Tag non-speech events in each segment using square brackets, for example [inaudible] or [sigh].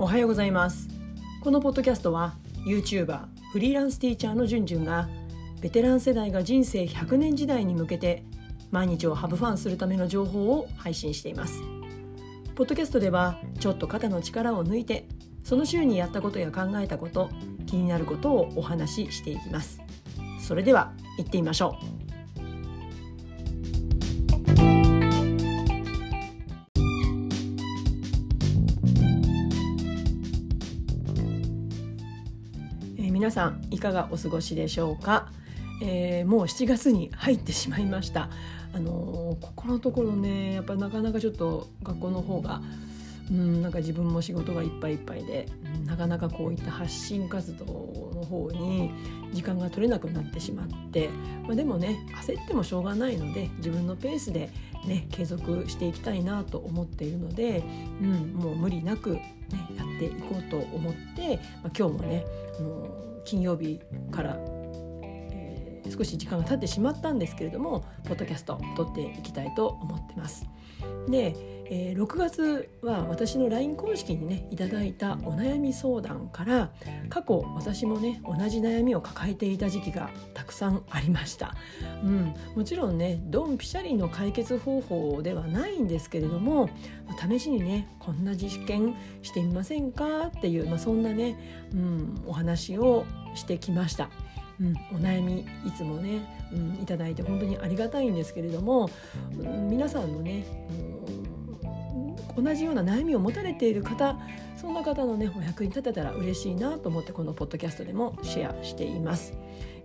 おはようございます。このポッドキャストは YouTuber フリーランスティーチャーのじゅんじゅんがベテラン世代が人生100年時代に向けて毎日をハブファンするための情報を配信しています。ポッドキャストではちょっと肩の力を抜いてその週にやったことや考えたこと気になることをお話ししていきます。それでは行ってみましょう。さんいかがお過ごしでしょうか、えー、もう7月に入ってしまいました。あのー、ここのところねやっぱなかなかちょっと学校の方がうんなんか自分も仕事がいっぱいいっぱいで、なかなかこういった発信活動の方に時間が取れなくなってしまって、まあ、でもね焦ってもしょうがないので自分のペースで、ね、継続していきたいなと思っているので、うん、もう無理なく、ね、やっていこうと思って、まあ、今日もねあの金曜日から、えー、少し時間が経ってしまったんですけれどもポッドキャスト撮っていきたいと思ってます。で、えー、6月は私の LINE 公式にねいただいたお悩み相談から過去私もね同じ悩みを抱えていた時期がたくさんありました、うん、もちろんねドンピシャリの解決方法ではないんですけれども試しにねこんな実験してみませんかっていう、まあ、そんなね、うん、お話をしてきました。うん、お悩みいつもね、うん、いただいて本当にありがたいんですけれども、うん、皆さんのね、うん、同じような悩みを持たれている方そんな方のねお役に立てたら嬉しいなと思ってこのポッドキャストでもシェアしています。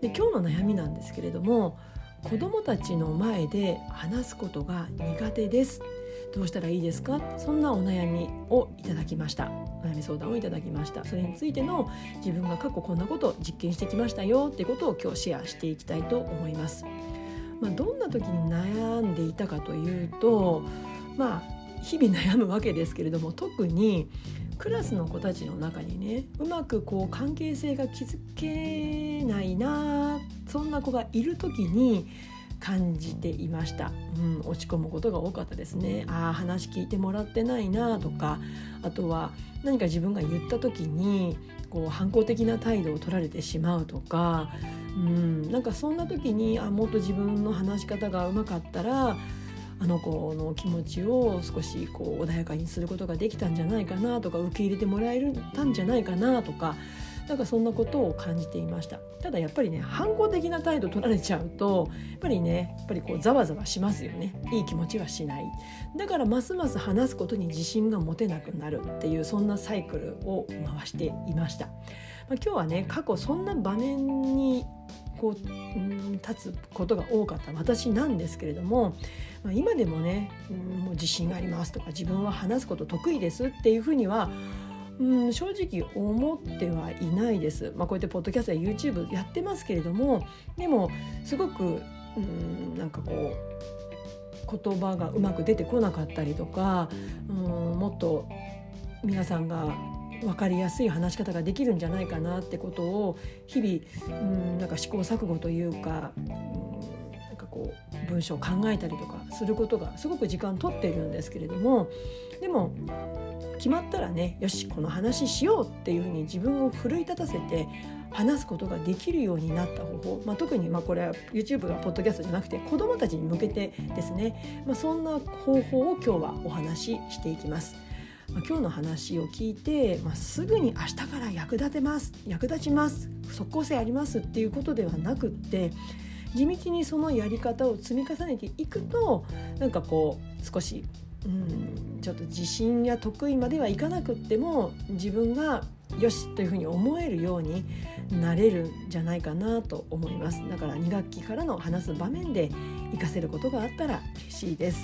で今日の悩みなんですけれども子どもたちの前で話すことが苦手です。どうしたらいいですか？そんなお悩みをいただきました。悩み相談をいただきました。それについての自分が過去こんなことを実験してきましたよ。ってことを今日シェアしていきたいと思います。まあ、どんな時に悩んでいたかというとまあ日々悩むわけですけれども特にクラスの子たちの中にねうまくこう関係性が築けないなそんな子がいる時に感じていました、うん、落ち込むことが多かったですね。ああ話聞いてもらってないなとかあとは何か自分が言った時にこう反抗的な態度を取られてしまうとか、うん、なんかそんな時にあもっと自分の話し方がうまかったらあの子の気持ちを少しこう穏やかにすることができたんじゃないかなとか受け入れてもらえたんじゃないかなとかなんかそんなことを感じていました。ただやっぱりね反抗的な態度取られちゃうとやっぱりねやっぱりこうざわざわしますよね。いい気持ちはしない。だからますます話すことに自信が持てなくなるっていうそんなサイクルを回していました、まあ、今日はね過去そんな場面にこう、うん、立つことが多かった私なんですけれども、まあ、今でもね、うん、もう自信がありますとか自分は話すこと得意ですっていうふうにはうん、正直思ってはいないです、まあ、こうやってポッドキャストや YouTube やってますけれどもでもすごくうんなんかこう言葉がうまく出てこなかったりとかうんもっと皆さんが分かりやすい話し方ができるんじゃないかなってことを日々うんなんか試行錯誤というか、うん、なんかこう文章を考えたりとかすることがすごく時間取っているんですけれどもでも決まったらねよしこの話しようっていうふうに自分を奮い立たせて話すことができるようになった方法、まあ、特にまあこれは YouTube がポッドキャストじゃなくて子どもたちに向けてですね、まあ、そんな方法を今日はお話ししていきます。ま、今日の話を聞いて、まあ、すぐに明日から役立てます役立ちます即効性ありますっていうことではなくって地道にそのやり方を積み重ねていくとなんかこう少しうんちょっと自信や得意まではいかなくっても自分がよしというふうに思えるようになれるんじゃないかなと思います。だから2学期からの話す場面で活かせることがあったら嬉しいです、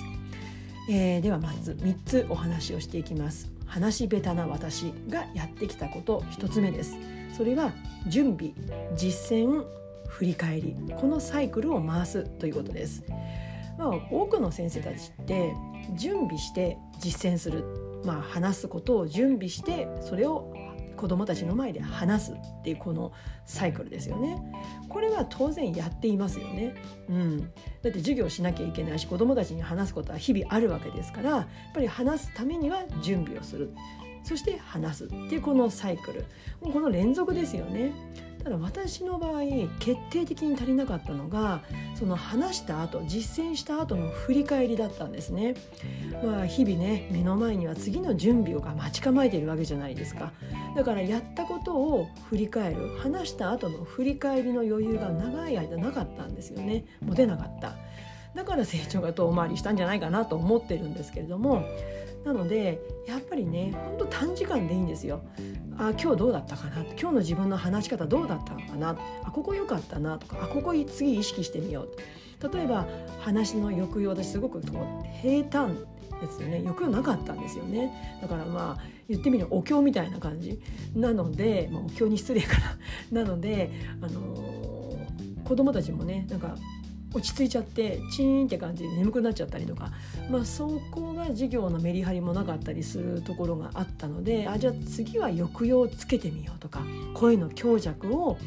えー、ではまず3つお話をしていきます。話し下手な私がやってきたこと1つ目です。それは準備実践振り返り。このサイクルを回すということです。まあ、多くの先生たちって準備して実践する、まあ、話すことを準備してそれを子どもたちの前で話すっていうこのサイクルですよね。これは当然やっていますよね。うん、だって授業しなきゃいけないし子どもたちに話すことは日々あるわけですからやっぱり話すためには準備をする。そして話すっていうこのサイクルこの連続ですよね。ただ私の場合決定的に足りなかったのがその話した後実践した後の振り返りだったんですね。まあ日々ね目の前には次の準備が待ち構えているわけじゃないですか。だからやったことを振り返る話した後の振り返りの余裕が長い間なかったんですよね。持てなかった。だから成長が遠回りしたんじゃないかなと思ってるんですけれどもなのでやっぱりねほんと短時間でいいんですよ。あ今日どうだったかな？今日の自分の話し方どうだったのかな？あここ良かったなとかあここ次意識してみよう例えば話の抑揚私すごくこう平坦ですよね。抑揚なかったんですよね。だからまあ言ってみるお経みたいな感じ。なので、まあ、お経に失礼かな。[laughs] なので、あのー、子供たちもねなんか落ち着いちゃってチーンって感じで眠くなっちゃったりとか、まあ、そこが授業のメリハリもなかったりするところがあったのであじゃあ次は抑揚をつけてみようとか声の強弱を、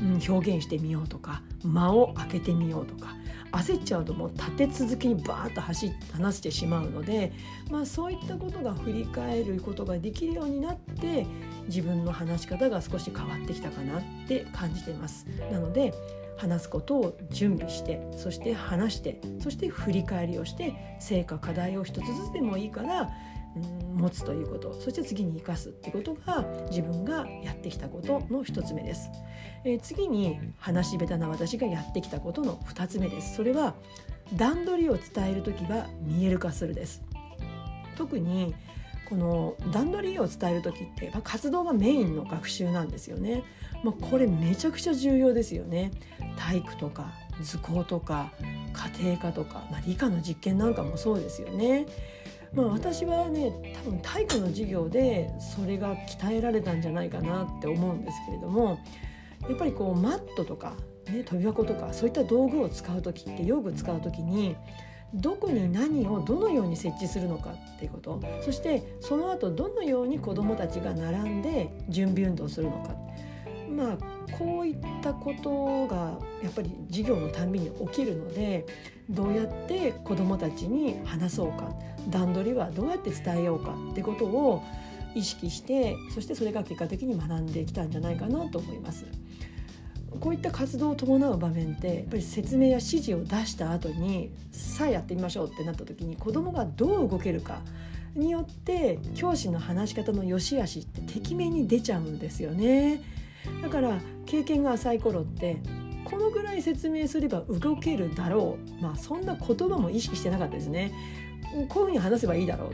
うん、表現してみようとか間を空けてみようとか焦っちゃうともう立て続けにバーッと走って話してしまうので、まあ、そういったことが振り返ることができるようになって自分の話し方が少し変わってきたかなって感じています。なので話すことを準備してそして話してそして振り返りをして成果課題を一つずつでもいいからうん持つということ。そして次に生かすってことが自分がやってきたことの一つ目です、えー、次に話し下手な私がやってきたことの二つ目です。それは段取りを伝える時は見える化するです。特にこの段取りを伝える時って活動がメインの学習なんですよね。まあ、これめちゃくちゃ重要ですよね。体育とか図工とか家庭科とか、まあ、理科の実験なんかもそうですよね。まあ、私はね多分体育の授業でそれが鍛えられたんじゃないかなって思うんですけれどもやっぱりこうマットとか、ね、跳び箱とかそういった道具を使う時って用具使う時にどこに何をどのように設置するのかっていうこと。そしてその後どのように子どもたちが並んで準備運動するのか。まあこういったことがやっぱり授業のたんびに起きるのでどうやって子どもたちに話そうか。段取りはどうやって伝えようかってことを意識してそしてそれが結果的に学んできたんじゃないかなと思います。こういった活動を伴う場面ってやっぱり説明や指示を出した後にさあやってみましょうってなった時に子どもがどう動けるかによって教師の話し方の良し悪しっててきめんに出ちゃうんですよね。だから経験が浅い頃ってこのぐらい説明すれば動けるだろうまあそんな言葉も意識してなかったですね。こういうふうに話せばいいだろう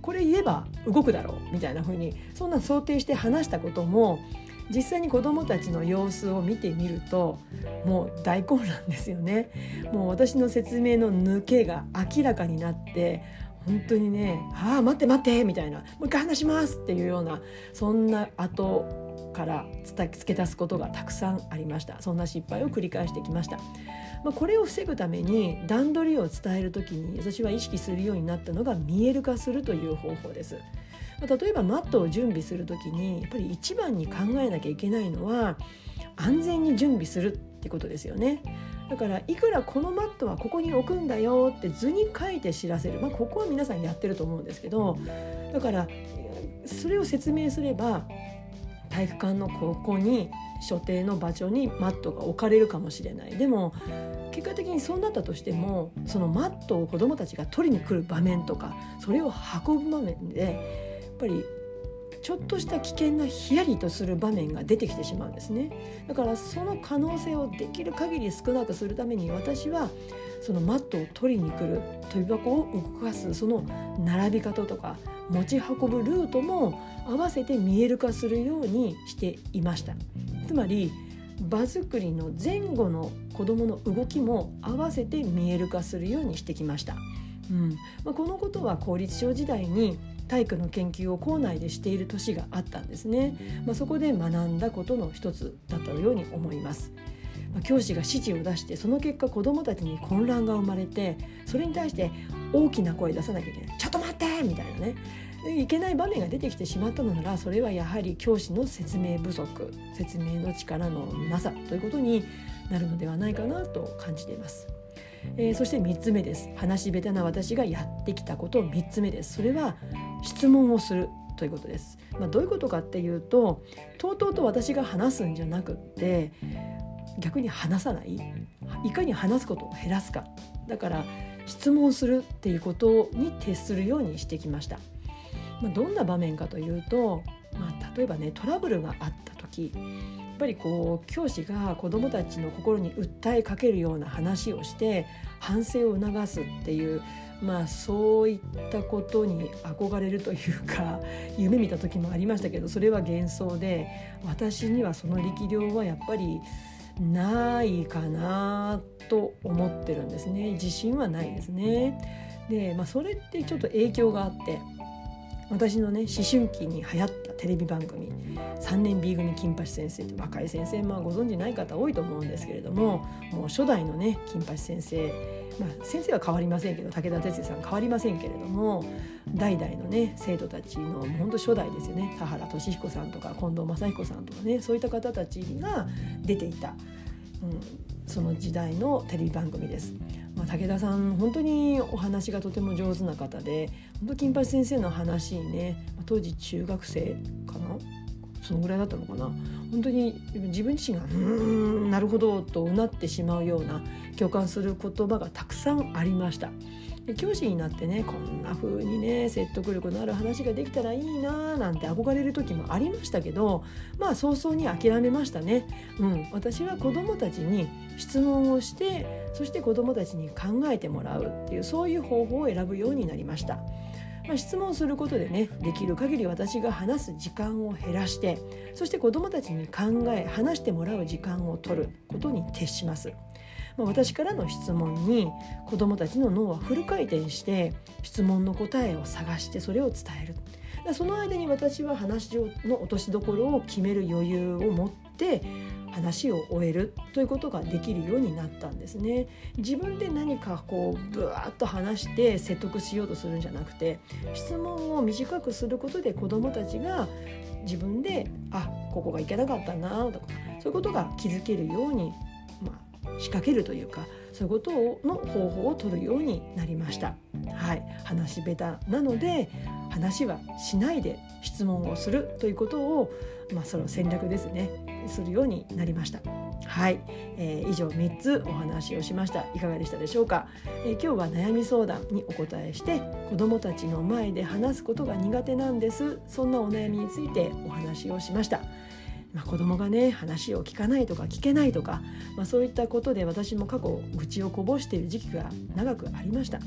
これ言えば動くだろうみたいな風にそんな想定して話したことも実際に子どもたちの様子を見てみるともう大混乱ですよねもう私の説明の抜けが明らかになって本当にね「ああ待って待って」みたいな「もう一回話します」っていうようなそんな後から付け出すことがたくさんありましたそんな失敗を繰り返してきました。まあ、これを防ぐために段取りを伝える時に私は意識するようになったのが見える化するという方法です。例えばマットを準備する時にやっぱり一番に考えなきゃいけないのは安全に準備するってことですよね。だからいくらこのマットはここに置くんだよって図に書いて知らせる、まあ、ここは皆さんやってると思うんですけどだからそれを説明すれば体育館のここに所定の場所にマットが置かれるかもしれないでも結果的にそうなったとしてもそのマットを子どもたちが取りに来る場面とかそれを運ぶ場面でぱりちょっとした危険なヒヤリとする場面が出てきてしまうんですね。だからその可能性をできる限り少なくするために私はそのマットを取りに来る跳び箱を動かすその並び方とか持ち運ぶルートも合わせて見える化するようにしていました。つまり場作りの前後の子どもの動きも合わせて見える化するようにしてきました。うん。まあ、このことは公立小時代に体育の研究を校内でしている年があったんですね、まあ、そこで学んだことの一つだったように思います。まあ、教師が指示を出してその結果子どもたちに混乱が生まれてそれに対して大きな声出さなきゃいけない「ちょっと待って!」みたいなねいけない場面が出てきてしまったのならそれはやはり教師の説明不足説明の力のなさということになるのではないかなと感じています。えー、そして3つ目です話し下手な私がやってきたこと3つ目ですそれは質問をするということです。まあ、どういうことかっていうととうとうと私が話すんじゃなくって逆に話さないいかに話すことを減らすかだから質問するっていうことに徹するようにしてきました。まあ、どんな場面かというと、まあ、例えばねトラブルがあった時やっぱりこう教師が子どもたちの心に訴えかけるような話をして反省を促すっていうまあそういったことに憧れるというか [laughs] 夢見た時もありましたけどそれは幻想で私にはその力量はやっぱりないかなと思ってるんですね自信はないですね。で、まあ、それってちょっと影響があって私のね思春期に流行ったテレビ番組「3年 B 組金八先生」って若い先生まあご存じない方多いと思うんですけれどももう初代のね金八先生まあ先生は変わりませんけど武田鉄矢さん変わりませんけれども代々のね生徒たちの本当初代ですよね田原俊彦さんとか近藤正彦さんとかねそういった方たちが出ていた、うん、その時代のテレビ番組です。武田さん本当にお話がとても上手な方で本当金八先生の話にね当時中学生かな？そのぐらいだったのかな？本当に自分自身が「うんなるほど」とうなってしまうような共感する言葉がたくさんありました。で教師になってねこんな風にね説得力のある話ができたらいいななんて憧れる時もありましたけどまあ早々に諦めましたね。うん、私は子どもたちに質問をしてそして子どもたちに考えてもらうっていうそういう方法を選ぶようになりました。まあ、質問することでねできる限り私が話す時間を減らしてそして子どもたちに考え話してもらう時間を取ることに徹します。まあ、私からの質問に子どもたちの脳はフル回転して質問の答えを探してそれを伝える。その間に私は話の落としどころを決める余裕を持って話を終えるということができるようになったんですね。自分で何かこうぶわっと話して説得しようとするんじゃなくて質問を短くすることで子どもたちが自分であここがいけなかったなとかそういうことが気づけるように仕掛けるというかそういうことをの方法を取るようになりました。はい、話し下手なので話はしないで質問をするということを、まあ、その戦略ですねするようになりました。はい、えー、以上3つお話をしましたいかがでしたでしょうか、えー、今日は悩み相談にお答えして子どもたちの前で話すことが苦手なんですそんなお悩みについてお話をしました。まあ、子供がね話を聞かないとか聞けないとか、まあ、そういったことで私も過去愚痴をこぼしている時期が長くありました。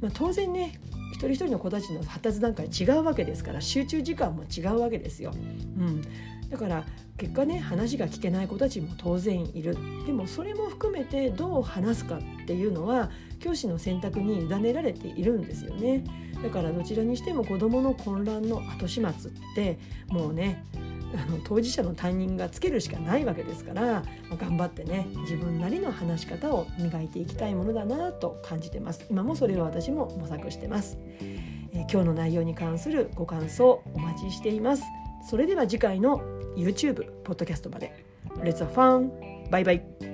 まあ、当然ね一人一人の子たちの発達段階違うわけですから集中時間も違うわけですよ。うん、だから結果ね話が聞けない子たちも当然いるでもそれも含めてどう話すかっていうのは教師の選択に委ねられているんですよねだからどちらにしても子どもの混乱の後始末ってもうねあの当事者の担任がつけるしかないわけですから、まあ、頑張ってね自分なりの話し方を磨いていきたいものだなと感じてます。今もそれを私も模索してます、えー、今日の内容に関するご感想お待ちしています。それでは次回の YouTube ポッドキャストまで。Let's have fun! バイバイ